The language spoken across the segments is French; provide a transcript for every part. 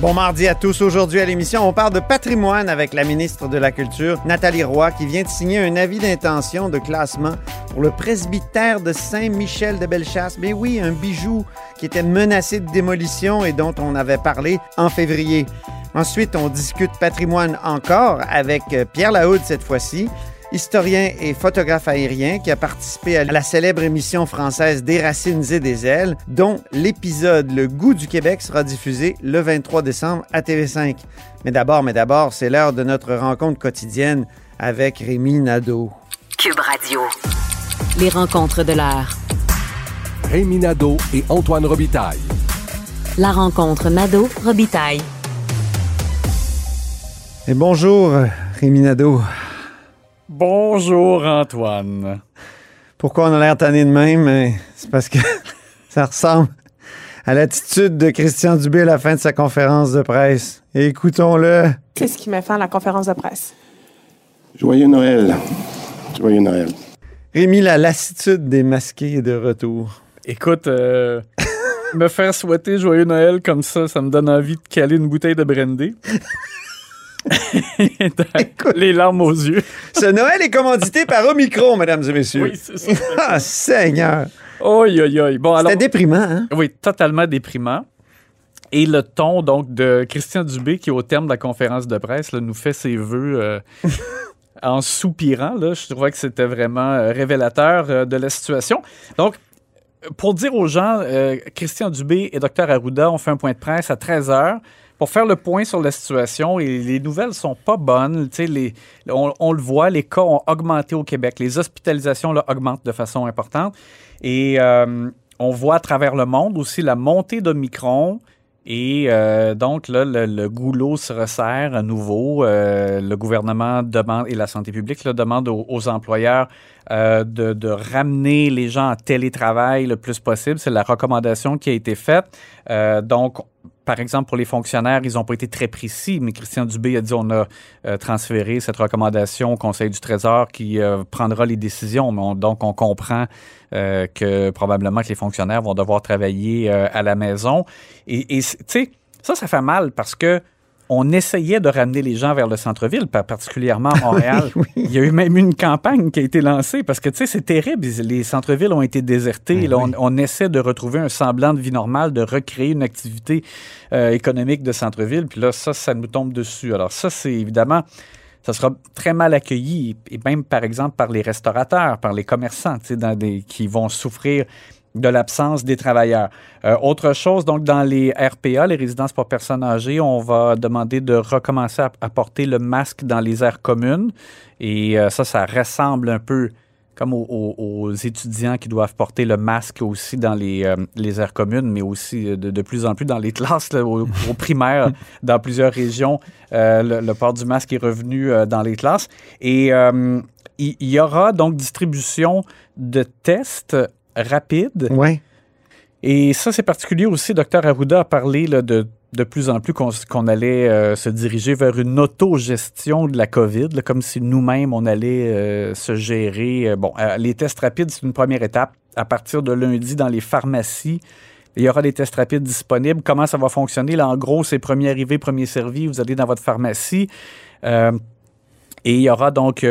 Bon mardi à tous. Aujourd'hui à l'émission, on parle de patrimoine avec la ministre de la Culture, Nathalie Roy, qui vient de signer un avis d'intention de classement pour le presbytère de Saint-Michel de Bellechasse. Mais oui, un bijou qui était menacé de démolition et dont on avait parlé en février. Ensuite, on discute patrimoine encore avec euh, Pierre Lahoud cette fois-ci historien et photographe aérien qui a participé à la célèbre émission française Des racines et des ailes, dont l'épisode Le goût du Québec sera diffusé le 23 décembre à TV5. Mais d'abord, mais d'abord, c'est l'heure de notre rencontre quotidienne avec Rémi Nadeau. Cube Radio. Les rencontres de l'heure. Rémi Nadeau et Antoine Robitaille. La rencontre Nadeau-Robitaille. Et bonjour, Rémi Nadeau. Bonjour Antoine. Pourquoi on a l'air tanné de même? C'est parce que ça ressemble à l'attitude de Christian Dubé à la fin de sa conférence de presse. Écoutons-le. Qu'est-ce qui met fin à la conférence de presse? Joyeux Noël. Joyeux Noël. Rémi, la lassitude des masqués est de retour. Écoute, euh, me faire souhaiter joyeux Noël comme ça, ça me donne envie de caler une bouteille de brandy. les larmes aux yeux. Ce Noël est commandité par Omicron, mesdames et messieurs. Oui, c'est ça. Ah, Seigneur! Oi, oi, oi. Bon, alors, C'était déprimant, hein? oui, totalement déprimant. Et le ton, donc, de Christian Dubé, qui, au terme de la conférence de presse, là, nous fait ses voeux euh, en soupirant. Là. Je trouvais que c'était vraiment euh, révélateur euh, de la situation. Donc, pour dire aux gens, Christian Dubé et Dr Arruda ont fait un point de presse à 13 heures pour faire le point sur la situation les nouvelles sont pas bonnes. On, le voit, les cas ont augmenté au Québec. Les hospitalisations là, augmentent de façon importante. Et euh, on voit à travers le monde aussi la montée d'Omicron. Et euh, donc, le, goulot se resserre à nouveau. Euh, le gouvernement demande, et la santé publique là, demande aux, employeurs de, de ramener les gens en télétravail le plus possible. C'est la recommandation qui a été faite. Donc, par exemple, pour les fonctionnaires, ils n'ont pas été très précis, mais Christian Dubé a dit on a euh, transféré cette recommandation au Conseil du Trésor qui euh, prendra les décisions. Mais on- donc, on comprend euh, que probablement que les fonctionnaires vont devoir travailler à la maison. Et tu sais, ça, ça fait mal parce que on essayait de ramener les gens vers le centre-ville, par- particulièrement à Montréal. Il y a eu même une campagne qui a été lancée parce que, tu sais, c'est terrible. Les centres-villes ont été désertés. Là, on, on essaie de retrouver un semblant de vie normale, de recréer une activité euh, économique de centre-ville. Puis là, ça, ça nous tombe dessus. Alors ça, c'est évidemment ça sera très mal accueilli, et même par exemple par les restaurateurs, par les commerçants, tu sais, dans des, qui vont souffrir de l'absence des travailleurs. Euh, autre chose, donc dans les RPA, les résidences pour personnes âgées, on va demander de recommencer à, porter le masque dans les aires communes. Et euh, ça, ça ressemble un peu comme aux, aux- aux étudiants qui doivent porter le masque aussi dans les, euh, les aires communes, mais aussi de, plus en plus dans les classes, là, au, au primaire, dans plusieurs régions, le, port du masque est revenu dans les classes. Et il y aura donc distribution de tests rapides. Ouais. Et ça, c'est particulier aussi. Dr Arruda a parlé là, de de plus en plus qu'on allait euh, se diriger vers une autogestion de la COVID, là, comme si nous-mêmes, on allait euh, se gérer. Euh, bon, euh, les tests rapides, c'est une première étape. À partir de lundi, dans les pharmacies, il y aura des tests rapides disponibles. Comment ça va fonctionner? Là, en gros, c'est premier arrivé, premier servi. Vous allez dans votre pharmacie. et il y aura donc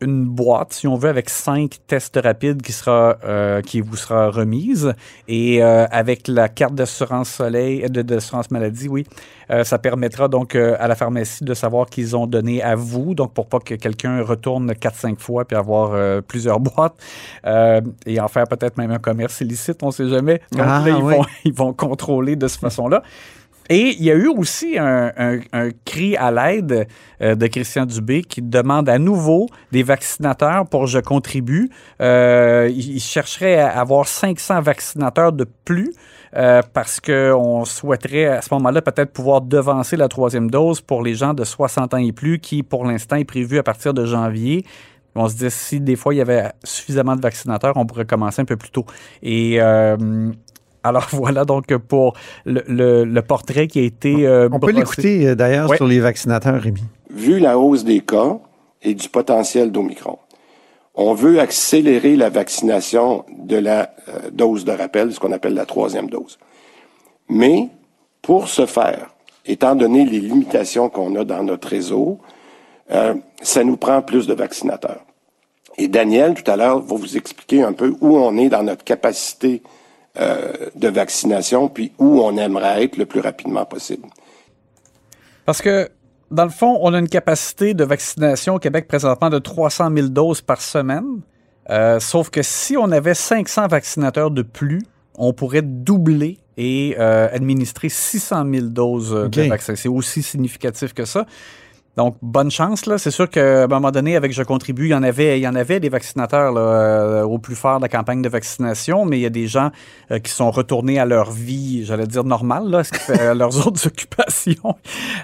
une boîte, si on veut, avec cinq tests rapides qui, sera, euh, qui vous sera remise. Et euh, avec la carte d'assurance soleil, de- d'assurance maladie, oui, euh, ça permettra donc euh, à la pharmacie de savoir qu'ils ont donné à vous, donc pour pas que quelqu'un retourne 4-5 fois puis avoir euh, plusieurs boîtes euh, et en faire peut-être même un commerce illicite, on sait jamais. Donc Ah, là, ils, oui. vont, ils vont contrôler de cette façon-là. Et il y a eu aussi un, cri à l'aide euh, de Christian Dubé qui demande à nouveau des vaccinateurs pour Je contribue. Euh, il chercherait à avoir 500 vaccinateurs de plus. euh, parce qu'on souhaiterait à ce moment-là peut-être pouvoir devancer la troisième dose pour les gens de 60 ans et plus qui, pour l'instant, est prévu à partir de janvier. On se dit si des fois il y avait suffisamment de vaccinateurs, on pourrait commencer un peu plus tôt. Et Alors voilà donc pour le, le- le portrait qui a été. euh, On peut l'écouter euh, d'ailleurs Ouais. sur les vaccinateurs, Rémi. Vu la hausse des cas et du potentiel d'Omicron, on veut accélérer la vaccination de la euh, dose de rappel, ce qu'on appelle la troisième dose. Mais pour ce faire, étant donné les limitations qu'on a dans notre réseau, euh, ça nous prend plus de vaccinateurs. Et Daniel, tout à l'heure, va vous expliquer un peu où on est dans notre capacité euh, de vaccination, puis où on aimerait être le plus rapidement possible. Parce que, dans le fond, on a une capacité de vaccination au Québec présentement de 300 000 doses par semaine. Euh, sauf que si on avait 500 vaccinateurs de plus, on pourrait doubler et euh, administrer 600 000 doses euh, de vaccins. C'est aussi significatif que ça. Donc, bonne chance. là. C'est sûr qu'à un moment donné, avec Je contribue, il y en avait, il y en avait des vaccinateurs là, euh, au plus fort de la campagne de vaccination, mais il y a des gens euh, qui sont retournés à leur vie, j'allais dire normale, là, fait euh, leurs autres occupations.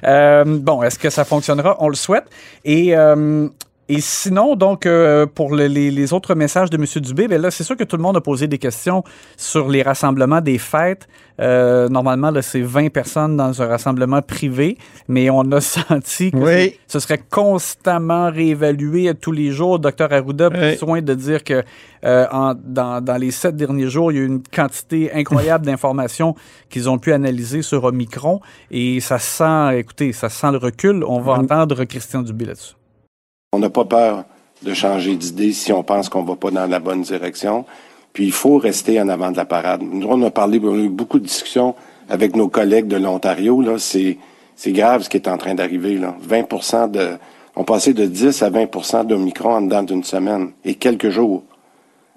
Euh, bon, est-ce que ça fonctionnera? On le souhaite. Et, euh, et sinon, donc, euh, pour le- les, les autres messages de M. Dubé, ben là, c'est sûr que tout le monde a posé des questions sur les rassemblements des fêtes. Euh, normalement, là, c'est 20 personnes dans un rassemblement privé, mais on a senti que Oui. ce serait constamment réévalué à tous les jours. Docteur Arruda a pris Oui. soin de dire que euh, en- dans, dans les sept derniers jours, il y a eu une quantité incroyable d'informations qu'ils ont pu analyser sur Omicron. Et ça sent, écoutez, ça sent le recul. On va entendre Christian Dubé là-dessus. On n'a pas peur de changer d'idée si on pense qu'on va pas dans la bonne direction. Puis il faut rester en avant de la parade. Nous, on a parlé, on a eu beaucoup de discussions avec nos collègues de l'Ontario. Là, c'est c'est grave ce qui est en train d'arriver. Là, 20% de, on passait de 10 à 20% d'Omicron en dedans d'une semaine et quelques jours.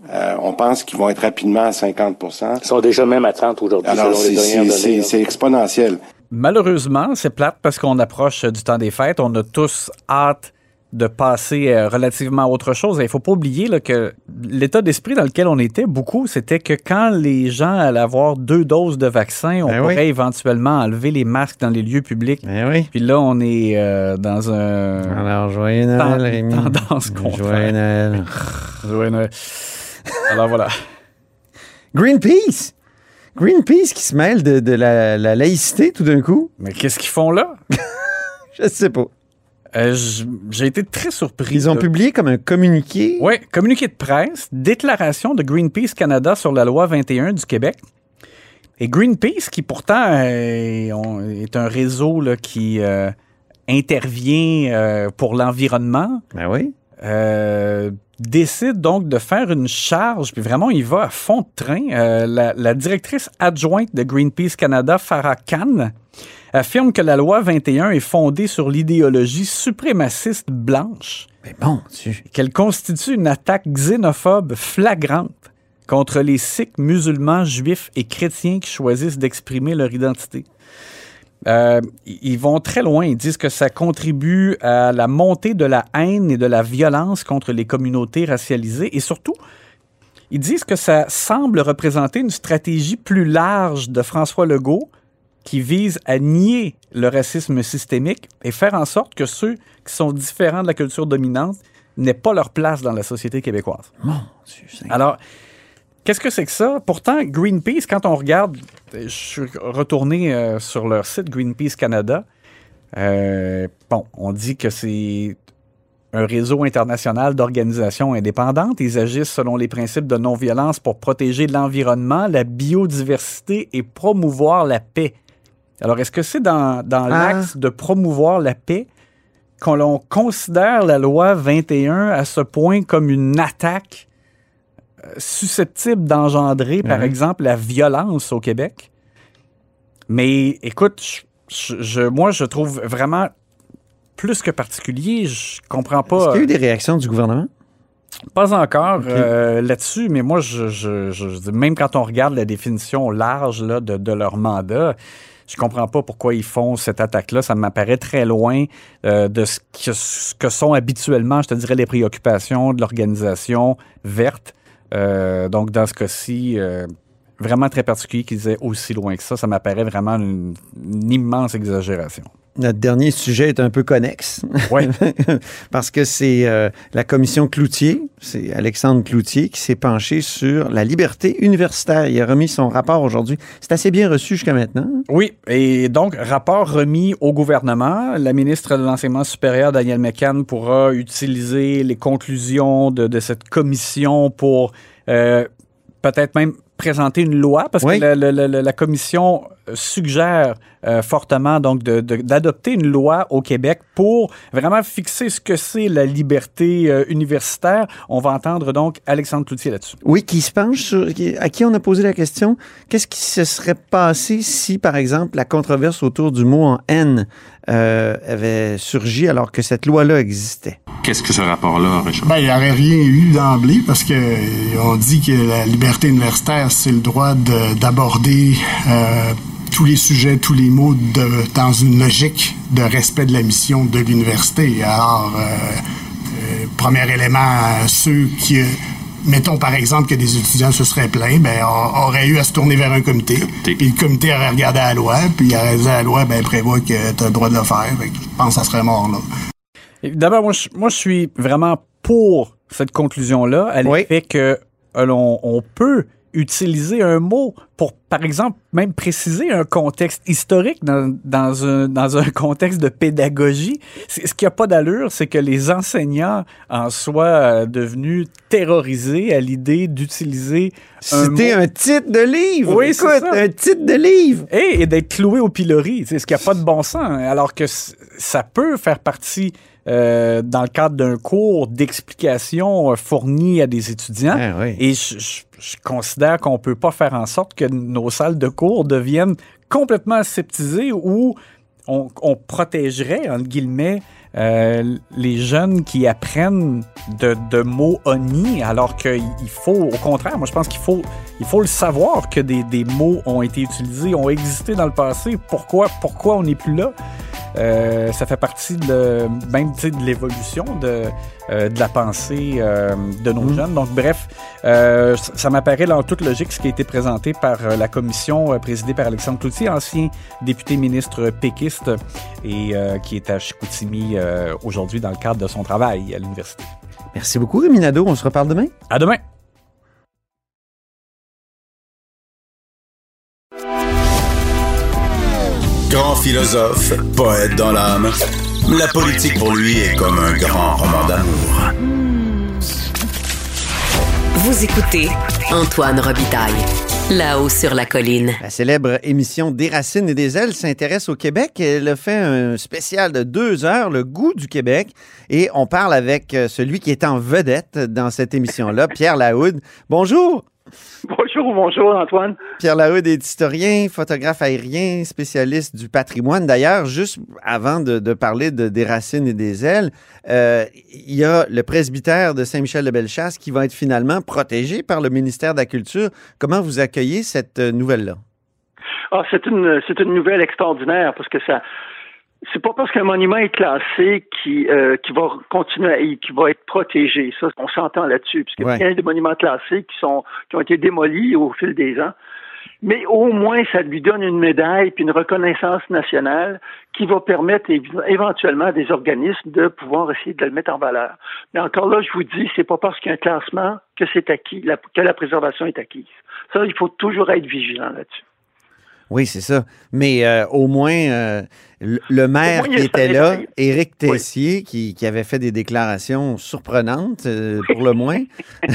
Euh, on pense qu'ils vont être rapidement à 50% Ils sont déjà même à 30 aujourd'hui, Alors selon c'est c'est- données. c'est exponentiel. Malheureusement, c'est plate parce qu'on approche du temps des fêtes. On a tous hâte de passer euh, relativement à autre chose. Il faut pas oublier là, que l'état d'esprit dans lequel on était, beaucoup, c'était que quand les gens allaient avoir deux doses de vaccin, on Ben pourrait oui. éventuellement enlever les masques dans les lieux publics. Ben oui. Puis là, on est euh, dans un... Alors, joyeux Noël, Rémi. tendance contraire. Joyeux Noël. Ouais, ouais. Alors voilà. Greenpeace! Greenpeace qui se mêle de, de la, la laïcité tout d'un coup? Mais qu'est-ce qu'ils font là? Je sais pas. Euh, J'ai été très surpris. Ils ont publié comme un communiqué? Oui, communiqué de presse, déclaration de Greenpeace Canada sur la loi 21 du Québec. Et Greenpeace, qui pourtant euh, est un réseau là, qui euh, intervient euh, pour l'environnement, Ben oui. décide donc de faire une charge, puis vraiment, il va à fond de train. La, la directrice adjointe de Greenpeace Canada, Farah Khan, affirme que la loi 21 est fondée sur l'idéologie suprémaciste blanche Mais bon, tu... qu'elle constitue une attaque xénophobe flagrante contre les Sikhs, musulmans, juifs et chrétiens qui choisissent d'exprimer leur identité. Euh, ils vont très loin. Ils disent que ça contribue à la montée de la haine et de la violence contre les communautés racialisées. Et surtout, ils disent que ça semble représenter une stratégie plus large de François Legault qui vise à nier le racisme systémique et faire en sorte que ceux qui sont différents de la culture dominante n'aient pas leur place dans la société québécoise. Mon Dieu, c'est- Alors, qu'est-ce que c'est que ça? Pourtant, Greenpeace, quand on regarde, je suis retourné euh, sur leur site Greenpeace Canada. euh, bon, on dit que c'est un réseau international d'organisations indépendantes. Ils agissent selon les principes de non-violence pour protéger l'environnement, la biodiversité et promouvoir la paix. Alors, est-ce que c'est dans, dans Ah. l'axe de promouvoir la paix qu'on l'on considère la loi 21 à ce point comme une attaque euh, susceptible d'engendrer, par exemple, la violence au Québec? Mais écoute, je- je- je- moi, je trouve vraiment plus que particulier. Je comprends Est-ce pas. qu'il y a eu des réactions du gouvernement? Pas encore euh, là-dessus, mais moi, je, je- je- je dis, même quand on regarde la définition large là, de, de leur mandat, je comprends pas pourquoi ils font cette attaque-là. Ça m'apparaît très loin euh, de ce que, ce que sont habituellement, je te dirais, les préoccupations de l'organisation verte. Euh, donc, dans ce cas-ci, euh, vraiment très particulier qu'ils aient aussi loin que ça. Ça m'apparaît vraiment une, une immense exagération. Notre dernier sujet est un peu connexe. Oui. Parce que c'est euh, la commission Cloutier, c'est Alexandre Cloutier qui s'est penché sur la liberté universitaire. Il a remis son rapport aujourd'hui. C'est assez bien reçu jusqu'à maintenant. Oui, et donc, rapport remis au gouvernement. La ministre de l'Enseignement supérieur, Danielle McCann, pourra utiliser les conclusions de, de cette commission pour euh, peut-être même présenter une loi, parce Oui. que la, la- la- la commission suggère euh, fortement donc d'adopter une loi au Québec pour vraiment fixer ce que c'est la liberté euh, universitaire. On va entendre donc Alexandre Cloutier là-dessus. Oui, qui se penche sur. qui- à qui on a posé la question qu'est-ce qui se serait passé si, par exemple, la controverse autour du mot en haine euh, avait surgi alors que cette loi-là existait? Qu'est-ce que ce rapport-là, Richard? Ben, il n'y aurait rien eu d'emblée parce que on dit que la liberté universitaire, c'est le droit de- d'aborder euh, tous les sujets, tous les mots de- dans une logique de respect de la mission de l'université. Alors, euh, euh, premier élément, ceux qui, mettons par exemple que des étudiants se seraient plaints, ben, on aurait eu à se tourner vers un comité. Puis le comité aurait regardé la loi, puis il aurait dit à la loi, ben, prévoit que tu as le droit de le faire. Fait que je pense que ça serait mort, là. D'abord, moi, je- moi, je suis vraiment pour cette conclusion-là, à l'effet que euh, l'on on peut utiliser un mot pour, par exemple, même préciser un contexte historique dans, dans, un, dans un contexte de pédagogie. Ce qui n'a pas d'allure, c'est que les enseignants en soient euh, devenus terrorisés à l'idée d'utiliser un C'était un titre de livre! Oui, c'est Écoute, ça. un titre de livre! et, et d'être cloué au pilori, c'est ce qui n'a pas de bon sens, hein, alors que ça peut faire partie euh, dans le cadre d'un cours d'explication euh, fourni à des étudiants. Ah oui. Et je, je- je considère qu'on peut pas faire en sorte que nos salles de cours deviennent complètement aseptisées ou on, protégerait, entre guillemets, euh, les jeunes qui apprennent de, mots honnis, alors qu'il faut, au contraire, moi je pense qu'il faut, il faut le savoir que des, mots ont été utilisés, ont existé dans le passé. Pourquoi, pourquoi on n'est plus là? Euh, ça fait partie de, même de l'évolution de, euh, de la pensée euh, de nos jeunes. Donc, bref, euh, ça, m'apparaît là, en toute logique ce qui a été présenté par la commission euh, présidée par Alexandre Cloutier, ancien député ministre péquiste et euh, qui est à Chicoutimi euh, aujourd'hui dans le cadre de son travail à l'université. Merci beaucoup, Rémi Nadeau. On se reparle demain. À demain! Grand philosophe, poète dans l'âme, la politique pour lui est comme un grand roman d'amour. Vous écoutez Antoine Robitaille, là-haut sur la colline. La célèbre émission Des racines et des ailes s'intéresse au Québec. Elle a fait un spécial de deux heures, Le goût du Québec. Et on parle avec euh, celui qui est en vedette dans cette émission-là, Pierre Lahoud. Bonjour! Bonjour, bonjour Antoine. Pierre Lahoud est historien, photographe aérien, spécialiste du patrimoine. D'ailleurs, juste avant de, de parler de, des racines et des ailes, euh, il y a le presbytère de Saint-Michel-de-Bellechasse qui va être finalement protégé par le ministère de la Culture. Comment vous accueillez cette euh, nouvelle-là? Ah, c'est une c'est une nouvelle extraordinaire parce que ça c'est pas parce qu'un monument est classé qui euh, qui va continuer à, qui va être protégé. Ça, on s'entend là-dessus, puisque Ouais. il y a des monuments classés qui sont qui ont été démolis au fil des ans. Mais au moins, ça lui donne une médaille puis une reconnaissance nationale qui va permettre éventuellement à des organismes de pouvoir essayer de le mettre en valeur. Mais encore là, je vous dis, c'est pas parce qu'il y a un classement que c'est acquis, que la préservation est acquise. Ça, il faut toujours être vigilant là-dessus. Oui, c'est ça. Mais euh, au moins, euh, le, le maire moins, qui était là. Éric Tessier, qui, qui avait fait des déclarations surprenantes, euh, pour le moins,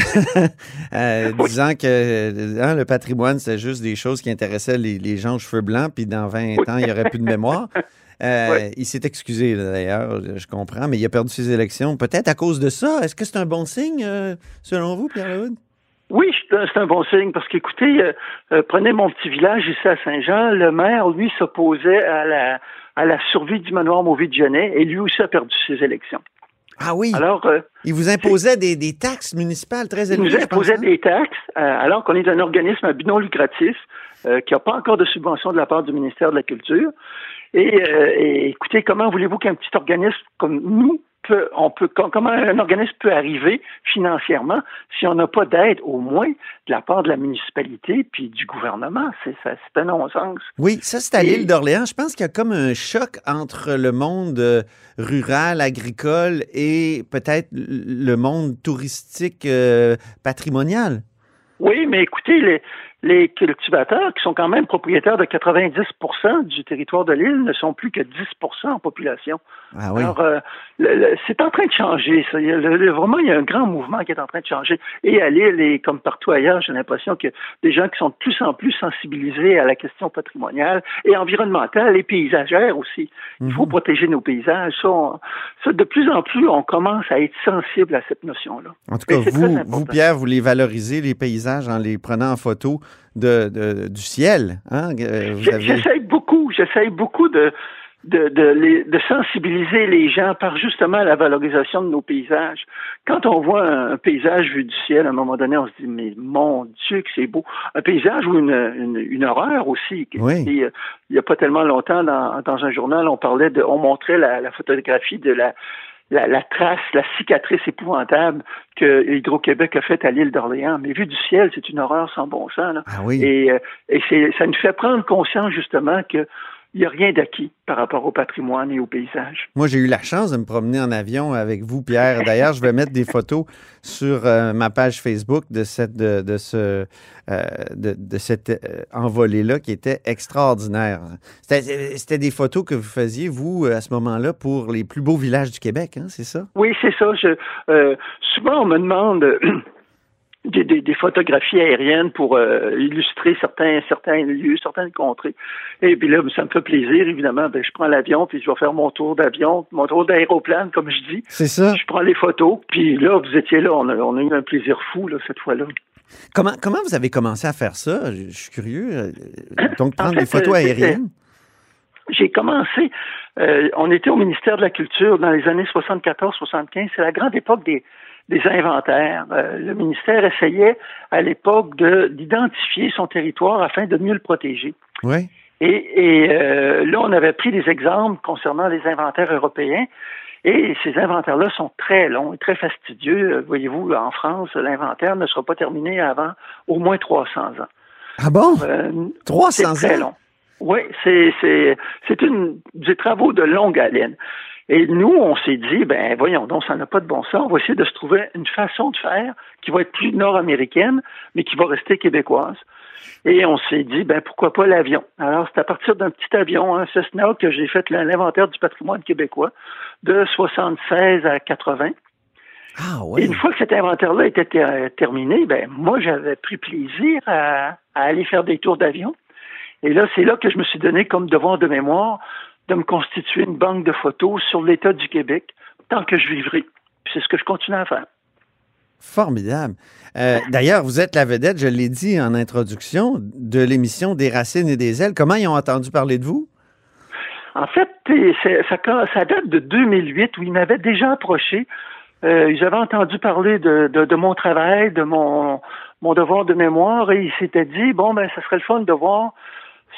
euh, disant que hein, le patrimoine, c'est juste des choses qui intéressaient les, les gens aux cheveux blancs, puis dans 20 ans, il n'y aurait plus de mémoire. Euh, Il s'est excusé, d'ailleurs, je comprends, mais il a perdu ses élections. Peut-être à cause de ça. Est-ce que c'est un bon signe, euh, selon vous, Pierre Lahoud? Oui, c'est un- bon signe parce qu'écoutez, euh, euh, prenez mon petit village ici à Saint-Jean, le maire, lui, s'opposait à la, à la survie du manoir Mauvais de Genet et lui aussi a perdu ses élections. Ah oui, Alors, euh, il vous imposait des, des taxes municipales très il élevées. nous je pense, imposait hein? des taxes alors qu'on est un organisme à but non lucratif qui n'a pas encore de subvention de la part du ministère de la Culture. Et, et écoutez, comment voulez-vous qu'un petit organisme comme nous peut, on peut, comment un organisme peut arriver financièrement si on n'a pas d'aide, au moins de la part de la municipalité puis du gouvernement? C'est, c'est un non-sens. Oui, ça, c'est à l'île d'Orléans. Je pense qu'il y a comme un choc entre le monde euh, rural, agricole et peut-être le monde touristique euh, patrimonial. Oui, mais écoutez, les, les cultivateurs, qui sont quand même propriétaires de 90% du territoire de l'île, ne sont plus que 10 en population. Ah oui. Alors, euh, c'est en train de changer. Ça. Il vraiment, il y a un grand mouvement qui est en train de changer. Et à l'île, et comme partout ailleurs, j'ai l'impression que des gens qui sont de plus en plus sensibilisés à la question patrimoniale et environnementale et paysagère aussi. Il faut mhm. protéger nos paysages. Ça, de plus en plus, on commence à être sensible à cette notion-là. En tout cas, vous, vous, Pierre, vous les valorisez, les paysages, en les prenant en photo de, du ciel. Hein? Euh, j'essaie beaucoup, j'essaie beaucoup de, de, de, sensibiliser les gens par justement la valorisation de nos paysages. Quand on voit un, paysage vu du ciel, à un moment donné, on se dit, mais mon Dieu, que c'est beau. Un paysage ou une, une, horreur aussi. Oui. il n'y a pas tellement longtemps, dans, dans un journal, on parlait de, on montrait la, la photographie de la, la, trace, la cicatrice épouvantable que Hydro-Québec a faite à l'île d'Orléans. Mais vu du ciel, c'est une horreur sans bon sens. Ah oui. Et, euh, et ça nous fait prendre conscience justement que il n'y a rien d'acquis par rapport au patrimoine et au paysage. Moi, j'ai eu la chance de me promener en avion avec vous, Pierre. D'ailleurs, je vais mettre des photos sur euh, ma page Facebook de cette de, de ce euh, de, de, cette euh, envolée-là qui était extraordinaire. C'était des photos que vous faisiez, vous, à ce moment-là, pour les plus beaux villages du Québec, hein, c'est ça? Oui, c'est ça. Je, souvent, on me demande des, des, photographies aériennes pour euh, illustrer certains certains lieux, certaines contrées. Et puis là, ça me fait plaisir, évidemment. Ben, je prends l'avion, puis je vais faire mon tour d'avion, mon tour d'aéroplane, comme je dis. C'est ça. Je prends les photos, puis là, vous étiez là. On a, on a eu un plaisir fou là, cette fois-là. Comment, comment vous avez commencé à faire ça? Je, suis curieux. Euh, donc, prendre des photos aériennes? J'ai commencé, euh, on était au ministère de la Culture dans les années 74-75. C'est la grande époque des, des inventaires. Euh, le ministère essayait à l'époque d'identifier son territoire afin de mieux le protéger. Oui. Et, euh, là, on avait pris des exemples concernant les inventaires européens. Et ces inventaires-là sont très longs et très fastidieux. Euh, voyez-vous, en France, l'inventaire ne sera pas terminé avant au moins 300 ans. Ah bon? 300 ans? très long. Oui, c'est une des travaux de longue haleine. Et nous, on s'est dit, ben voyons donc, ça n'a pas de bon sens. On va essayer de se trouver une façon de faire qui va être plus nord-américaine, mais qui va rester québécoise. Et on s'est dit, ben pourquoi pas l'avion? Alors, c'est à partir d'un petit avion, un Cessna, que j'ai fait l'inventaire du patrimoine québécois de 76 à 80. Ah, oui. Et une fois que cet inventaire-là était terminé, ben moi, j'avais pris plaisir à aller faire des tours d'avion. Et là, c'est là que je me suis donné comme devoir de mémoire de me constituer une banque de photos sur l'État du Québec tant que je vivrai. C'est ce que je continue à faire. Formidable. Euh, d'ailleurs, vous êtes la vedette, je l'ai dit en introduction, de l'émission Des racines et des ailes. Comment ils ont entendu parler de vous? En fait, ça, date de 2008 où ils m'avaient déjà approché. Euh, ils avaient entendu parler de, mon travail, de mon, mon devoir de mémoire et ils s'étaient dit, bon, ben, ça serait le fun de voir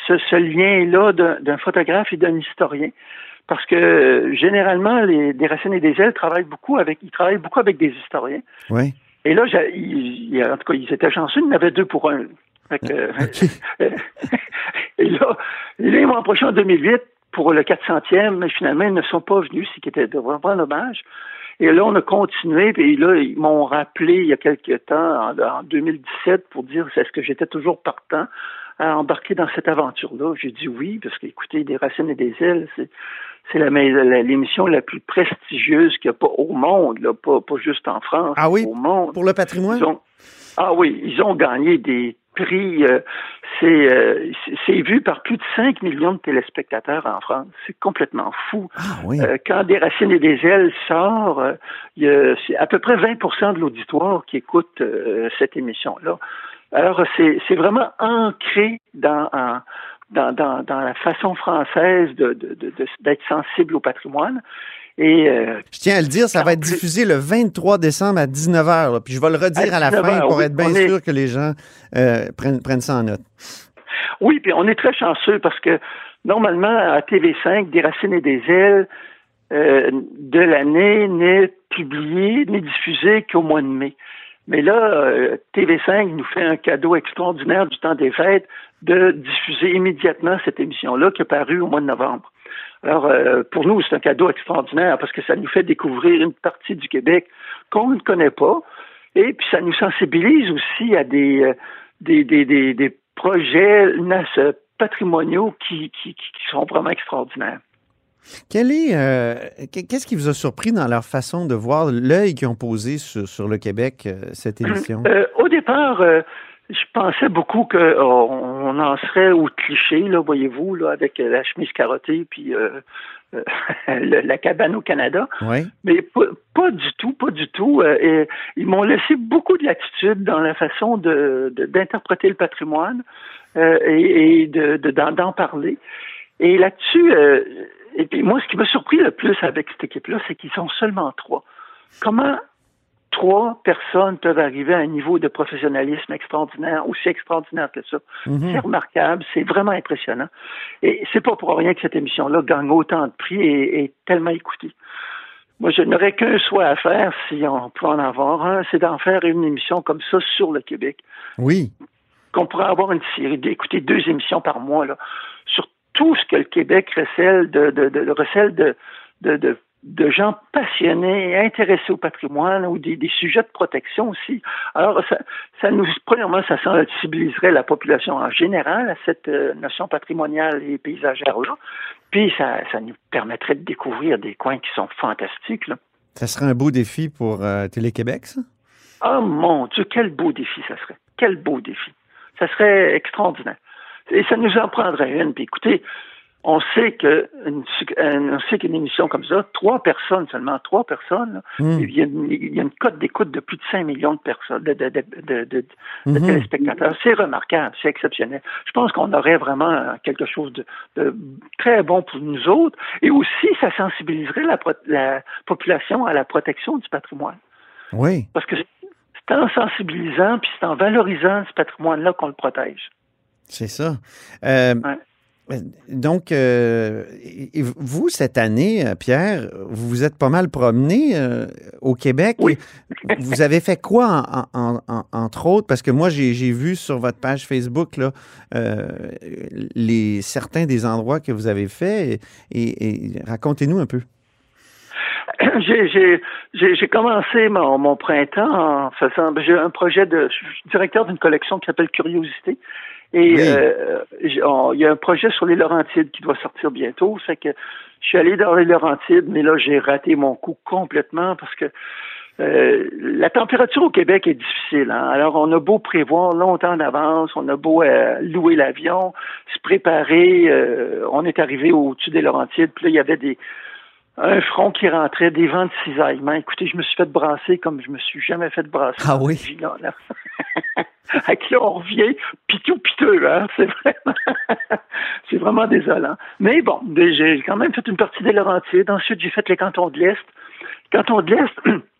ce, lien-là d'un photographe et d'un historien. Parce que généralement, les des racines et des ailes travaillent beaucoup avec, ils travaillent beaucoup avec des historiens. Oui. Et là, en tout cas, ils étaient chanceux, ils en avaient deux pour un. et là, ils m'ont approché en 2008 pour le 400e, mais finalement, ils ne sont pas venus, ce qui était vraiment dommage. Et là, on a continué, et là, ils m'ont rappelé il y a quelques temps, en, en 2017, pour dire est-ce que j'étais toujours partant à embarquer dans cette aventure-là? J'ai dit oui, parce qu'écoutez, des racines et des ailes, c'est c'est l'émission la, plus prestigieuse qu'il n'y a pas au monde, là, pas, pas juste en France, ah oui? au monde. Pour le patrimoine? ah oui, ils ont gagné des prix. Euh, euh, c'est vu par plus de 5 millions de téléspectateurs en France. C'est complètement fou. Ah oui. Euh, quand Des racines et des ailes sort, y a à peu près 20 de l'auditoire qui écoute cette émission-là. Alors, c'est vraiment ancré dans, dans, dans, la façon française d'être de, de, sensible au patrimoine. Et, euh, je tiens à le dire, ça va être diffusé le 23 décembre à 19h. puis je vais le redire à, la fin pour être bien sûr que les gens euh, prennent, prennent ça en note. Oui, puis on est très chanceux parce que normalement, à TV5, des racines et des ailes, euh, de l'année n'est publié, n'est diffusé qu'au mois de mai. Mais là, euh, TV5 nous fait un cadeau extraordinaire du temps des fêtes de diffuser immédiatement cette émission-là qui est parue au mois de novembre. Alors, euh, pour nous, c'est un cadeau extraordinaire parce que ça nous fait découvrir une partie du Québec qu'on ne connaît pas. Et puis, ça nous sensibilise aussi à des, euh, des, des, des, des projets patrimoniaux qui, qui, qui sont vraiment extraordinaires. Quel est, euh, qu'est-ce qui vous a surpris dans leur façon de voir l'œil qu'ils ont posé sur, sur le Québec, euh, cette émission? Euh, au départ, je pensais beaucoup qu'on on en serait au cliché, là, voyez-vous, là, avec la chemise carottée puis euh, euh, la cabane au Canada. Oui. Mais pas, pas du tout, pas du tout. Euh, et ils m'ont laissé beaucoup de latitude dans la façon de d'interpréter le patrimoine euh, et, et de de- d'en d'en parler. Et là-dessus, euh, et puis moi, ce qui m'a surpris le plus avec cette équipe-là, c'est qu'ils sont seulement trois. Comment trois personnes peuvent arriver à un niveau de professionnalisme extraordinaire, aussi extraordinaire que ça? Mhm. C'est remarquable, c'est vraiment impressionnant. Et c'est pas pour rien que cette émission-là gagne autant de prix et est tellement écoutée. Moi, je n'aurais qu'un souhait à faire, si on peut en avoir un, c'est d'en faire une émission comme ça sur le Québec. Oui. Qu'on pourrait avoir une série, d'écouter deux émissions par mois, là, sur tout ce que le Québec recèle de, de, de, recèle de, de, de, de gens passionnés intéressés au patrimoine ou des, des sujets de protection aussi. Alors, ça, ça nous, premièrement, ça sensibiliserait la population en général à cette euh, notion patrimoniale et paysagère-là. Puis, ça, ça nous permettrait de découvrir des coins qui sont fantastiques, là. Ça serait un beau défi pour euh, Télé-Québec, ça? Oh mon Dieu, quel beau défi ça serait. Quel beau défi. Ça serait extraordinaire. Et ça nous en prendrait une. Puis écoutez, on sait que une, on sait qu'une émission comme ça, trois personnes seulement, trois personnes, là, Mm. il, y a une, il y a une cote d'écoute de plus de 5 millions de personnes, de, de, de, de, de- de Mhm. téléspectateurs. C'est remarquable, c'est exceptionnel. Je pense qu'on aurait vraiment quelque chose de, très bon pour nous autres. Et aussi, ça sensibiliserait la population à la protection du patrimoine. Oui. Parce que c'est en sensibilisant puis c'est en valorisant ce patrimoine-là qu'on le protège. C'est ça. Euh, Donc, euh, vous, cette année, euh, Pierre, vous vous êtes pas mal promené euh, au Québec. Oui. vous avez fait quoi, en- en- en- entre autres? Parce que moi, j'ai vu sur votre page Facebook là, euh, les, certains des endroits que vous avez fait. Et, et racontez-nous un peu. J'ai- commencé mon, mon printemps en faisant. J'ai un projet de. Je suis directeur d'une collection qui s'appelle Curiosité. Et Oui. euh, il y a un projet sur les Laurentides qui doit sortir bientôt. Fait que je suis allé dans les Laurentides, mais là, j'ai raté mon coup complètement parce que euh, la température au Québec est difficile. hein. Alors, on a beau prévoir longtemps d'avance, on a beau euh, louer l'avion, se préparer. euh, on est arrivé au-dessus des Laurentides, puis là, il y avait des un front qui rentrait, des vents de cisaillement. Écoutez, je me suis fait brasser comme je me suis jamais fait brasser. Ah oui? Vie, là. Avec là, on revient pitou piteux, hein? C'est vraiment, c'est vraiment désolant. Mais bon, j'ai quand même fait une partie des Laurentides. Ensuite, j'ai fait les cantons de l'Est. Les cantons de l'Est,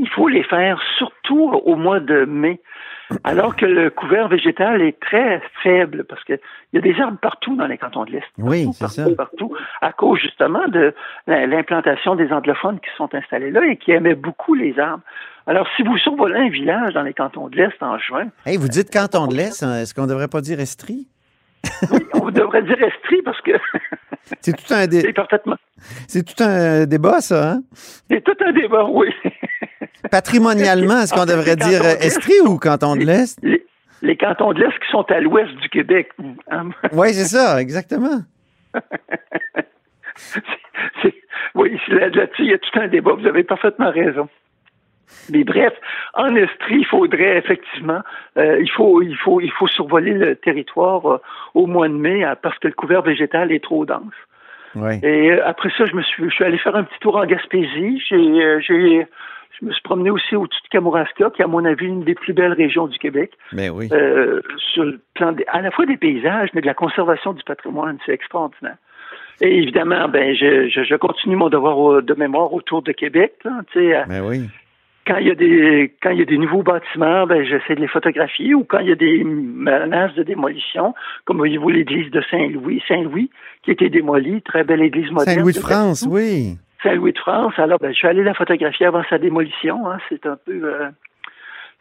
il faut les faire surtout au mois de mai, alors que le couvert végétal est très faible parce que il y a des arbres partout dans les cantons de l'Est. Oui, c'est ça. partout, à cause justement de l'implantation des anglophones qui sont installés là et qui aimaient beaucoup les arbres. Alors, si vous survolez un village dans les cantons de l'Est en juin, Hey, vous dites canton de l'Est, hein, est-ce qu'on devrait pas dire Estrie? on devrait dire Estrie parce que C'est tout un, dé- c'est parfaitement. c'est tout un débat, ça, hein? C'est tout un débat, oui. Patrimonialement, est-ce qu'on devrait dire euh, Estrie ou canton de l'Est? Les, les cantons de l'Est qui sont à l'ouest du Québec. hein? Oui, c'est ça, exactement. C'est- oui, c'est là- là-dessus, il y a tout un débat. Vous avez parfaitement raison. Mais bref, en Estrie, il faudrait effectivement, euh, il faut, il faut, il faut survoler le territoire euh, au mois de mai euh, parce que le couvert végétal est trop dense. Oui. Et après ça, je me suis, je suis allé faire un petit tour en Gaspésie. J'ai, j'ai, je me suis promené aussi au-dessus de Kamouraska, qui est à mon avis une des plus belles régions du Québec. Ben oui. Euh, sur le plan des- à la fois des paysages, mais de la conservation du patrimoine, c'est extraordinaire. Et évidemment, ben, je, je, je continue mon devoir au- de mémoire autour de Québec. Là, sais, à- Ben oui. quand il y a des quand il y a des nouveaux bâtiments, ben j'essaie de les photographier ou quand il y a des menaces de démolition, comme voyez-vous l'église de Saint-Louis, Saint-Louis qui a été démolie, très belle église moderne. Saint-Louis de France, oui. Saint-Louis de France. Alors ben je suis allé la photographier avant sa démolition. Hein. C'est un peu euh,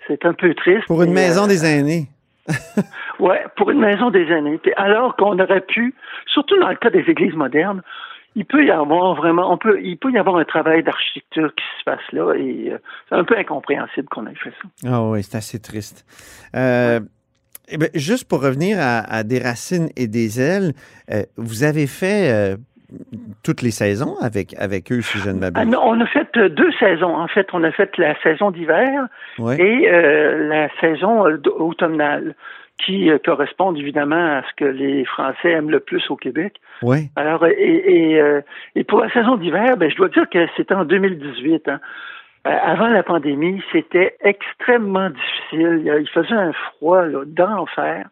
c'est un peu triste. Pour une mais, maison euh, des aînés. Ouais, pour une maison des aînés. Puis alors qu'on aurait pu, surtout dans le cas des églises modernes, il peut y avoir vraiment, on peut, il peut y avoir un travail d'architecture qui se passe là et euh, c'est un peu incompréhensible qu'on ait fait ça. Ah oui, c'est assez triste. Euh, eh ben, juste pour revenir à, à des racines et des ailes, euh, vous avez fait toutes les saisons avec, avec eux, si je ne Ah m'abuse? on a fait euh, deux saisons. En fait, on a fait la saison d'hiver et euh, la saison euh, automnale, qui correspondent évidemment à ce que les Français aiment le plus au Québec. Oui. Alors, et, et, et pour la saison d'hiver, ben, je dois dire que c'était en 2018. Hein. Avant la pandémie, c'était extrêmement difficile. Il faisait un froid d'enfer.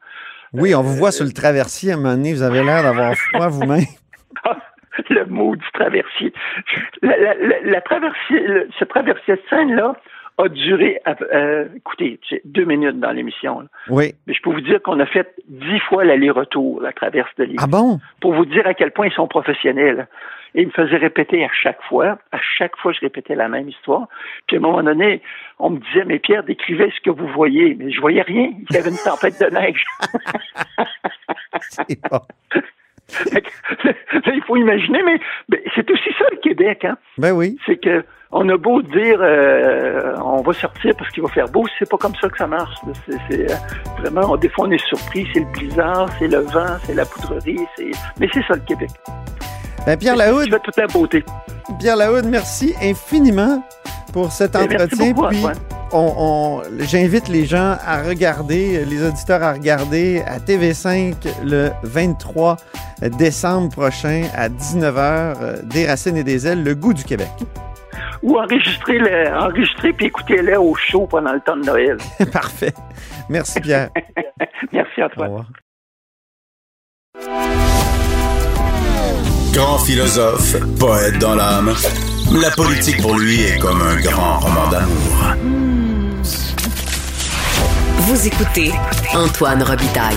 Oui, on vous voit sur le traversier à un moment donné, vous avez l'air d'avoir froid vous-même. le mot du traversier. La, la, la, la traversier, le- ce traversier de scène-là a duré, euh, écoutez, deux minutes dans l'émission. Oui. Mais je peux vous dire qu'on a fait dix fois l'aller-retour, la traverse de l'île. Ah bon? Pour vous dire à quel point ils sont professionnels. Et ils me faisaient répéter à chaque fois. À chaque fois, je répétais la même histoire. Puis à un moment donné, on me disait, mais Pierre, décrivez ce que vous voyez. Mais je voyais rien. Il y avait une tempête de neige. C'est bon. Là, il faut imaginer, mais, mais c'est aussi ça le Québec, hein. Ben oui. C'est que on a beau dire euh, on va sortir parce qu'il va faire beau, c'est pas comme ça que ça marche. C'est, euh, vraiment, on- des fois on est surpris, c'est le blizzard, c'est le vent, c'est la poudrerie, c'est mais c'est ça le Québec. Ben Pierre Lahoud, fais toute la beauté. Pierre Lahoud, merci infiniment pour cet Ben, merci entretien. beaucoup, Puis Antoine. On, on- j'invite les gens à regarder, les auditeurs à regarder à TV5 le 23 décembre prochain à 19h, euh, Des racines et des ailes, le goût du Québec. Ou enregistrer le, enregistrer puis écouter-les au show pendant le temps de Noël. Parfait. Merci Pierre. Merci Au Antoine. revoir. Grand philosophe, poète dans l'âme. La politique pour lui est comme un grand roman d'amour. Vous écoutez Antoine Robitaille,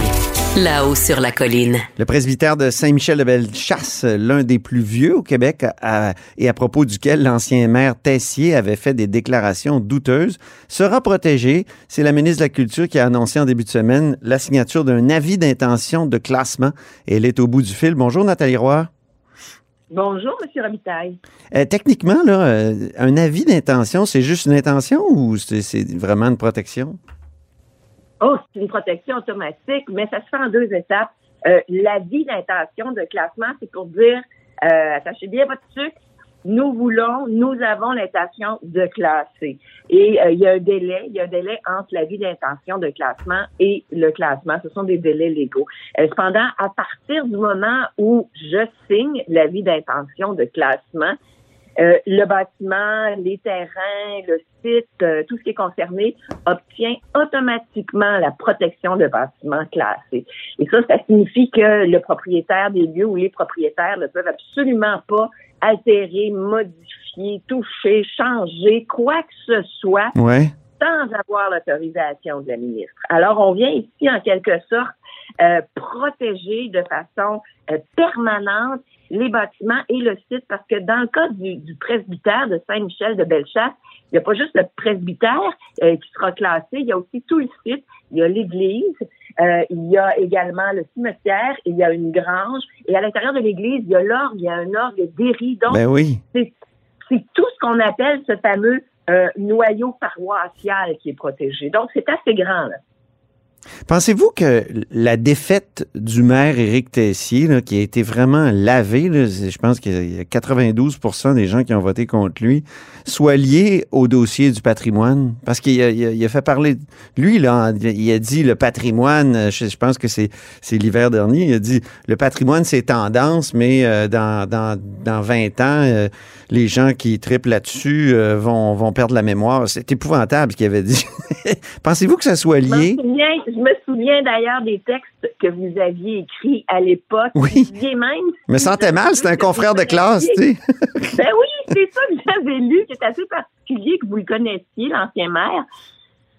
là-haut sur la colline. Le presbytère de Saint-Michel-de-Bellechasse, l'un des plus vieux au Québec, à- et à propos duquel l'ancien maire Tessier avait fait des déclarations douteuses, sera protégé. C'est la ministre de la Culture qui a annoncé en début de semaine la signature d'un avis d'intention de classement. Et elle est au bout du fil. Bonjour Nathalie Roy. Bonjour, M. Robitaille. Euh, techniquement, là, euh, un avis d'intention, c'est juste une intention ou c'est vraiment une protection? Oh, c'est une protection automatique, mais ça se fait en deux étapes. Euh, L'avis d'intention de classement, c'est pour dire, euh, attachez bien votre sucre, nous voulons, nous avons l'intention de classer. Et euh, il y a un délai, il y a un délai entre l'avis d'intention de classement et le classement. Ce sont des délais légaux. Euh, cependant, à partir du moment où je signe l'avis d'intention de classement, euh, le bâtiment, les terrains, le site, euh, tout ce qui est concerné obtient automatiquement la protection de bâtiments classés. Et ça, ça signifie que le propriétaire des lieux ou les propriétaires ne peuvent absolument pas altérer, modifier, toucher, changer, quoi que ce soit Ouais. sans avoir l'autorisation de la ministre. Alors, on vient ici, en quelque sorte, euh, protéger de façon euh, permanente les bâtiments et le site, parce que dans le cas du, du presbytère de Saint-Michel de Bellechasse, il n'y a pas juste le presbytère euh, qui sera classé, il y a aussi tout le site, il y a l'église, euh, il y a également le cimetière, il y a une grange, et à l'intérieur de l'église, il y a l'orgue, il y a un orgue d'Éry. Donc, Ben oui. c'est tout ce qu'on appelle ce fameux euh, noyau paroissial qui est protégé. Donc, c'est assez grand. Là. Pensez-vous que la défaite du maire Éric Tessier, là, qui a été vraiment lavé, là, je pense qu'il y a 92% des gens qui ont voté contre lui, soit liée au dossier du patrimoine? Parce qu'il a, il a- il a fait parler... Lui, là, il a dit le patrimoine, je, je pense que c'est c'est l'hiver dernier, il a dit le patrimoine, c'est tendance, mais euh, dans, dans, dans 20 ans, euh, les gens qui triplent là-dessus euh, vont, vont perdre la mémoire. C'est épouvantable ce qu'il avait dit. Pensez-vous que ça soit lié? Je me souviens d'ailleurs des textes que vous aviez écrits à l'époque. Oui. Vous même. me sentais mal, c'était un confrère de classe, tu sais. Ben oui, c'est ça que j'avais lu, qui est assez particulier, que vous le connaissiez, l'ancien maire.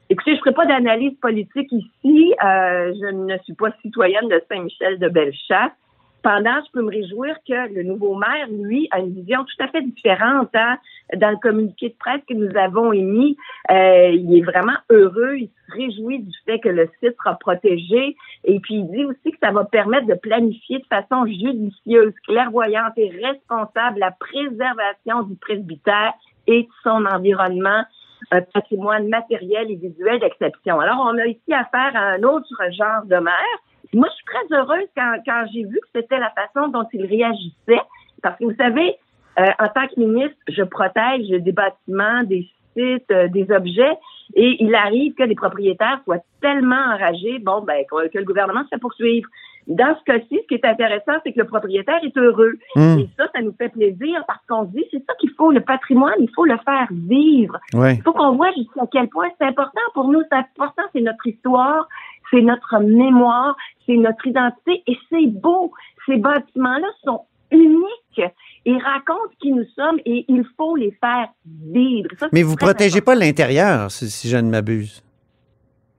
Écoutez, je ne ferai pas d'analyse politique ici. Euh, je ne suis pas citoyenne de Saint-Michel de Bellechasse. Cependant, je peux me réjouir que le nouveau maire, lui, a une vision tout à fait différente. Hein. Dans le communiqué de presse que nous avons émis, euh, il est vraiment heureux. Il se réjouit du fait que le site sera protégé. Et puis, il dit aussi que ça va permettre de planifier de façon judicieuse, clairvoyante et responsable la préservation du presbytère et de son environnement un patrimoine matériel et visuel d'exception. Alors, on a ici affaire à un autre genre de maire. Moi, je suis très heureuse quand, quand j'ai vu que c'était la façon dont il réagissait, parce que vous savez, euh, en tant que ministre, je protège des bâtiments, des sites, euh, des objets, et il arrive que les propriétaires soient tellement enragés, bon, ben, que le gouvernement se fait poursuivre. Dans ce cas-ci, ce qui est intéressant, c'est que le propriétaire est heureux. Mm. Et ça, ça nous fait plaisir parce qu'on se dit, c'est ça qu'il faut, le patrimoine, il faut le faire vivre. Ouais. Il faut qu'on voit jusqu'à quel point c'est important pour nous. C'est important, c'est notre histoire, c'est notre mémoire, c'est notre identité et c'est beau. Ces bâtiments-là sont uniques et racontent qui nous sommes et il faut les faire vivre. Ça, Mais vous très protégez pas l'intérieur, si, si je ne m'abuse.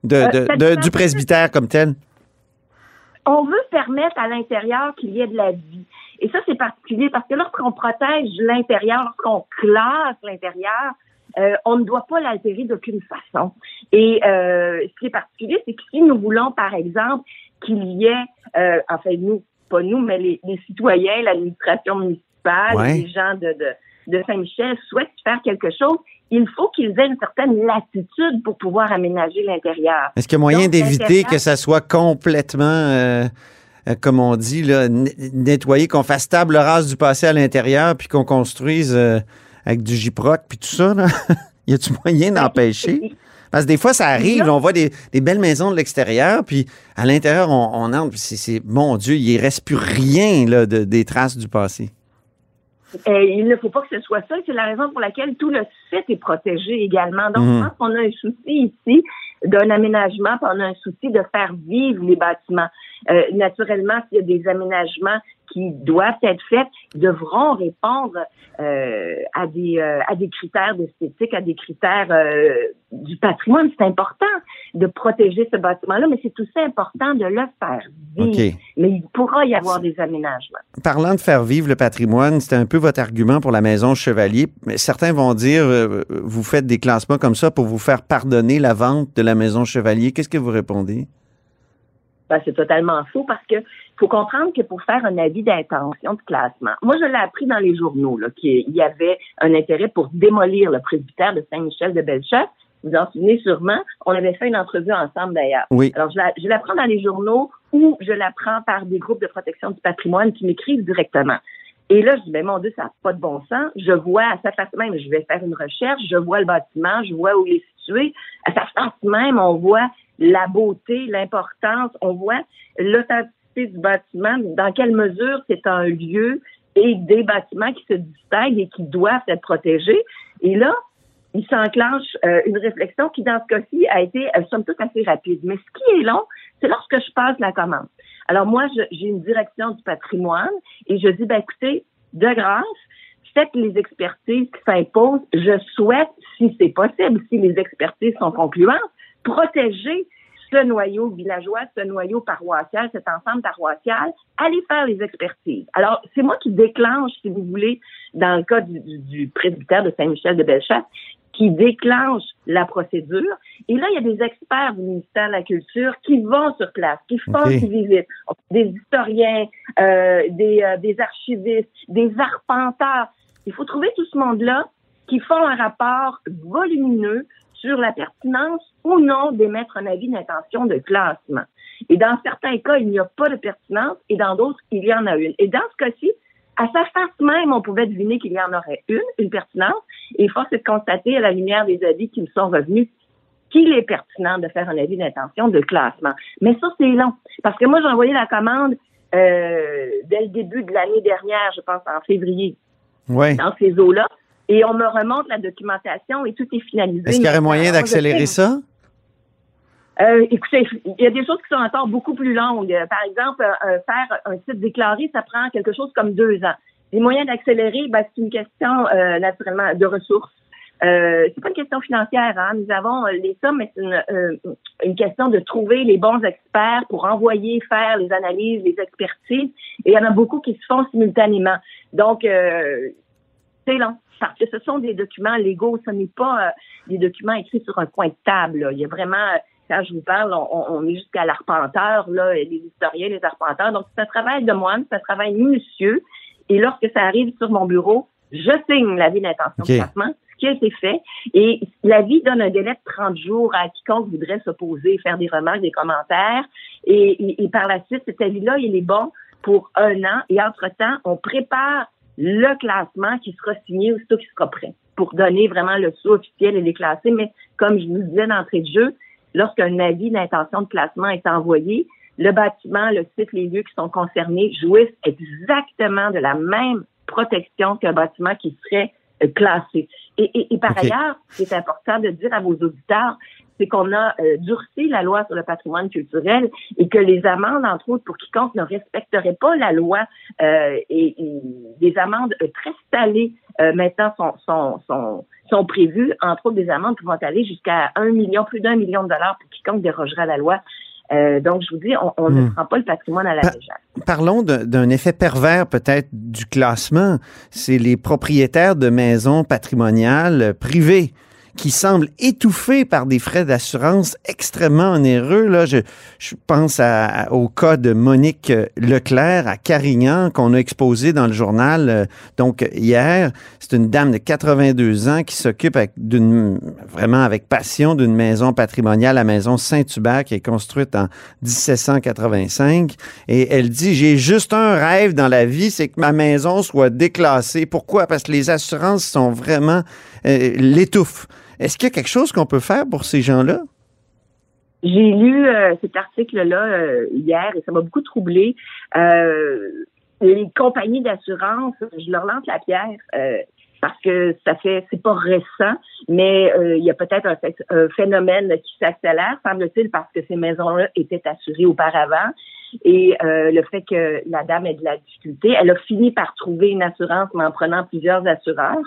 De, Euh, de- ça de- dépend. du presbytère comme tel. on veut permettre à l'intérieur qu'il y ait de la vie. Et ça, c'est particulier parce que lorsqu'on protège l'intérieur, lorsqu'on classe l'intérieur, euh, on ne doit pas l'altérer d'aucune façon. Et euh, ce qui est particulier, c'est que si nous voulons, par exemple, qu'il y ait, euh, enfin nous, pas nous, mais les, les citoyens, l'administration municipale, Ouais. les gens de, de, de Saint-Michel souhaitent faire quelque chose, il faut qu'ils aient une certaine latitude pour pouvoir aménager l'intérieur. Est-ce qu'il y a moyen d'éviter que ça soit complètement, euh, euh, comme on dit, là, qu'on fasse table rase du passé à l'intérieur, puis qu'on construise euh, avec du gyproc, puis tout ça? Là? y a-tu moyen d'empêcher? Parce que des fois, ça arrive, on voit des, des belles maisons de l'extérieur, puis à l'intérieur, on, on entre, puis c'est, mon Dieu, il ne reste plus rien là, de, des traces du passé. Il ne faut pas que ce soit ça. C'est la raison pour laquelle tout le site est protégé également. Donc, Mhm. je pense qu'on a un souci ici d'un aménagement, puis on a un souci de faire vivre les bâtiments. Euh, naturellement, s'il y a des aménagements qui doivent être faits, ils devront répondre euh, à des euh, à des critères d'esthétique, à des critères euh, du patrimoine. C'est important de protéger ce bâtiment-là, mais c'est aussi important de le faire vivre. OK. Mais il pourra y avoir des aménagements. Parlant de faire vivre le patrimoine, c'était un peu votre argument pour la maison Chevalier. Mais certains vont dire, euh, vous faites des classements comme ça pour vous faire pardonner la vente de la maison Chevalier. Qu'est-ce que vous répondez? Ben, c'est totalement faux parce que faut comprendre que pour faire un avis d'intention de classement, moi je l'ai appris dans les journaux qu'il y avait un intérêt pour démolir le presbytère de Saint-Michel de Bellechasse. Vous vous en souvenez sûrement, on avait fait une entrevue ensemble d'ailleurs. Oui. Alors je la- je l'apprends dans les journaux ou je l'apprends par des groupes de protection du patrimoine qui m'écrivent directement. Et là, je dis, ben mon Dieu, ça n'a pas de bon sens. Je vois à sa face même, je vais faire une recherche, je vois le bâtiment, je vois où il est situé. À sa face même, on voit la beauté, l'importance, on voit l'authenticité du bâtiment, dans quelle mesure c'est un lieu et des bâtiments qui se distinguent et qui doivent être protégés. Et là, il s'enclenche euh, une réflexion qui, dans ce cas-ci, a été, euh, somme toute, assez rapide. Mais ce qui est long, c'est lorsque je passe la commande. Alors moi, j'ai une direction du patrimoine et je dis, ben écoutez, de grâce, faites les expertises qui s'imposent. Je souhaite, si c'est possible, si les expertises sont concluantes, protéger ce noyau villageois, ce noyau paroissial, cet ensemble paroissial, allez faire les expertises. Alors, c'est moi qui déclenche, si vous voulez, dans le cas du, du, du presbytère de Saint-Michel de Bellechasse, qui déclenche la procédure. Et là, il y a des experts du ministère de la Culture qui vont sur place, qui font OK. des visites, des historiens, euh, des, euh, des archivistes, des arpenteurs. Il faut trouver tout ce monde-là qui font un rapport volumineux sur la pertinence ou non d'émettre un avis d'intention de classement. Et dans certains cas, il n'y a pas de pertinence et dans d'autres, il y en a une. Et dans ce cas-ci, à sa face même, on pouvait deviner qu'il y en aurait une, une pertinence, et force est de constater à la lumière des avis qui me sont revenus qu'il est pertinent de faire un avis d'intention de classement. Mais ça, c'est long. Parce que moi, j'ai envoyé la commande euh, dès le début de l'année dernière, je pense en février, dans ces eaux-là. Et on me remonte la documentation et tout est finalisé. Est-ce qu'il y aurait moyen d'accélérer ça? Euh, écoutez, il y a des choses qui sont encore beaucoup plus longues. Par exemple, euh, faire un site déclaré, ça prend quelque chose comme deux ans. Les moyens d'accélérer, ben, c'est une question euh, naturellement de ressources. Euh, c'est pas une question financière. Hein. Nous avons euh, les sommes, mais c'est une, euh, une, question de trouver les bons experts pour envoyer faire les analyses, les expertises. Et il y en a beaucoup qui se font simultanément. Donc, euh, c'est long parce que ce sont des documents légaux. Ce n'est pas des documents écrits sur un coin de table. Il y a vraiment quand je vous parle, on, on est jusqu'à l'arpenteur, là, les historiens, les arpenteurs. Donc, c'est un travail de moine, c'est un travail minutieux. Et lorsque ça arrive sur mon bureau, je signe l'avis d'intention de placement, ce qui a été fait. Et l'avis donne un délai de 30 jours à quiconque voudrait s'opposer, faire des remarques, des commentaires. Et, et, par la suite, cet avis-là, il est bon pour un an. Et entre-temps, on prépare le classement qui sera signé aussitôt qui sera prêt pour donner vraiment le sous officiel et les classer. Mais comme je vous disais d'entrée de jeu, lorsqu'un avis d'intention de placement est envoyé, le bâtiment, le site, les lieux qui sont concernés jouissent exactement de la même protection qu'un bâtiment qui serait euh, classé. Et, par ailleurs, c'est important de dire à vos auditeurs, c'est qu'on a euh, durci la loi sur le patrimoine culturel et que les amendes, entre autres, pour quiconque ne respecterait pas la loi, euh, et, des amendes très salées maintenant sont, sont, sont, sont prévues, entre autres des amendes pouvant aller jusqu'à un million, plus d'un million de dollars pour quiconque dérogerait à la loi. Euh, donc, je vous dis, on, ne hmm. prend pas le patrimoine à la légère. Parlons d'un effet pervers peut-être du classement. C'est les propriétaires de maisons patrimoniales privées qui semble étouffé par des frais d'assurance extrêmement onéreux. Là, je, je pense à, au cas de Monique Leclerc à Carignan qu'on a exposé dans le journal euh, donc hier. C'est une dame de 82 ans qui s'occupe d'une vraiment avec passion d'une maison patrimoniale, la maison Saint-Hubert qui est construite en 1785 et elle dit j'ai juste un rêve dans la vie, c'est que ma maison soit déclassée. Pourquoi? Parce que les assurances sont vraiment euh, l'étouffent. Est-ce qu'il y a quelque chose qu'on peut faire pour ces gens-là? J'ai lu euh, cet article-là euh, hier et ça m'a beaucoup troublé. Euh, les compagnies d'assurance, je leur lance la pierre parce que ça fait, c'est pas récent, mais il y a peut-être un, phénomène qui s'accélère, semble-t-il, parce que ces maisons-là étaient assurées auparavant. Et le fait que la dame ait de la difficulté, elle a fini par trouver une assurance, mais en prenant plusieurs assureurs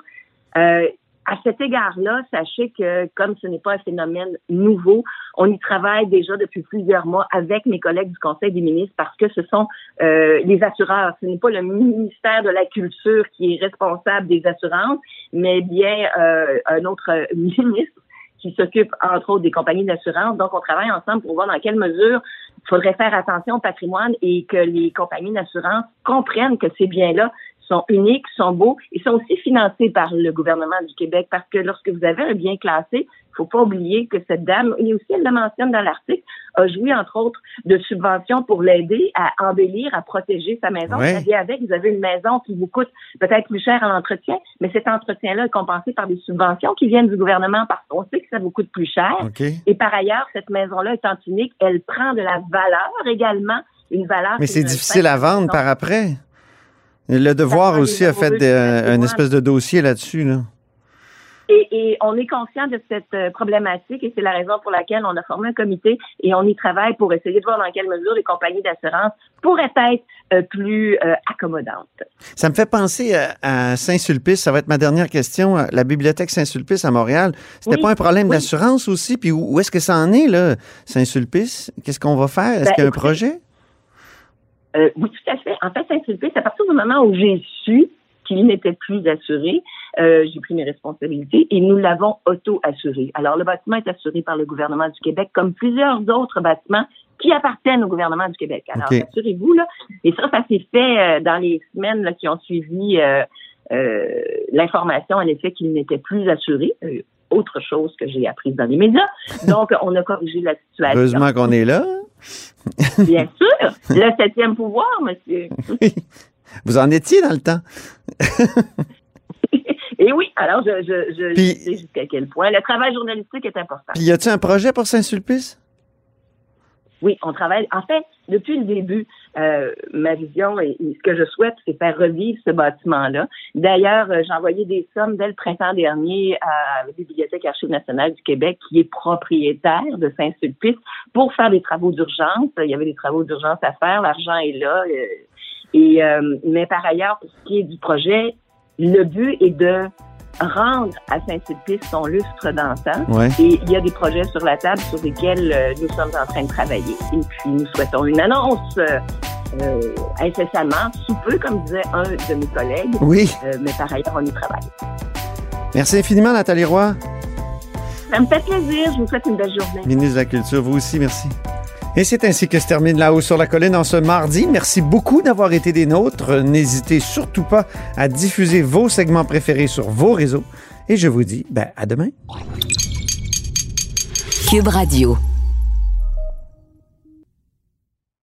à cet égard-là, sachez que comme ce n'est pas un phénomène nouveau, on y travaille déjà depuis plusieurs mois avec mes collègues du Conseil des ministres parce que ce sont euh, les assureurs. Ce n'est pas le ministère de la Culture qui est responsable des assurances, mais bien euh, un autre ministre qui s'occupe entre autres des compagnies d'assurance. Donc, on travaille ensemble pour voir dans quelle mesure il faudrait faire attention au patrimoine et que les compagnies d'assurance comprennent que ces biens-là sont uniques, sont beaux et sont aussi financés par le gouvernement du Québec parce que lorsque vous avez un bien classé, il faut pas oublier que cette dame, et aussi elle le mentionne dans l'article, a joui entre autres de subventions pour l'aider à embellir, à protéger sa maison. Ouais. avec, vous avez une maison qui vous coûte peut-être plus cher à l'entretien, mais cet entretien-là est compensé par des subventions qui viennent du gouvernement parce qu'on sait que ça vous coûte plus cher. Et par ailleurs, cette maison-là étant unique, elle prend de la valeur également, une valeur. Mais c'est difficile à vendre par après. Le devoir aussi a fait un espèce de dossier là-dessus. Là. Et, on est conscient de cette euh, problématique et c'est la raison pour laquelle on a formé un comité et on y travaille pour essayer de voir dans quelle mesure les compagnies d'assurance pourraient être euh, plus euh, accommodantes. Ça me fait penser à, Saint-Sulpice. Ça va être ma dernière question. La bibliothèque Saint-Sulpice à Montréal, c'était pas un problème d'assurance aussi? Puis où, est-ce que ça en est, là, Saint-Sulpice? Qu'est-ce qu'on va faire? Est-ce ben, qu'il y a un projet? Euh, oui, tout à fait. En fait, Saint-Sulpice, à partir du moment où j'ai su qu'il n'était plus assuré, euh, j'ai pris mes responsabilités et nous l'avons auto-assuré. Alors, le bâtiment est assuré par le gouvernement du Québec, comme plusieurs autres bâtiments qui appartiennent au gouvernement du Québec. Alors, assurez-vous, là. Et ça, ça s'est fait euh, dans les semaines là, qui ont suivi l'information à l'effet qu'il n'était plus assuré autre chose que j'ai apprise dans les médias. Donc, on a corrigé la situation. Heureusement qu'on est là. Bien sûr. Le septième pouvoir, monsieur. Vous en étiez dans le temps. Et oui, alors je, je, sais jusqu'à quel point le travail journalistique est important. Puis y a-t-il un projet pour Saint-Sulpice? Oui, on travaille. En fait, depuis le début, euh, ma vision et, ce que je souhaite, c'est faire revivre ce bâtiment-là. D'ailleurs, euh, j'ai envoyé des sommes dès le printemps dernier à la Bibliothèque Archives nationales du Québec, qui est propriétaire de Saint-Sulpice, pour faire des travaux d'urgence. Il y avait des travaux d'urgence à faire. L'argent est là. Euh, mais par ailleurs, pour ce qui est du projet, le but est de rendre à Saint-Sulpice son lustre d'antan. Et il y a des projets sur la table sur lesquels euh, nous sommes en train de travailler. Et puis, nous souhaitons une annonce euh, euh incessamment, sous peu, comme disait un de mes collègues. Oui. Mais par ailleurs, on y travaille. Merci infiniment, Nathalie Roy. Ça me fait plaisir. Je vous souhaite une belle journée. Ministre de la Culture, vous aussi, merci. Et c'est ainsi que se termine La Haut sur la Colline en ce mardi. Merci beaucoup d'avoir été des nôtres. N'hésitez surtout pas à diffuser vos segments préférés sur vos réseaux. Et je vous dis ben, à demain. Cube Radio.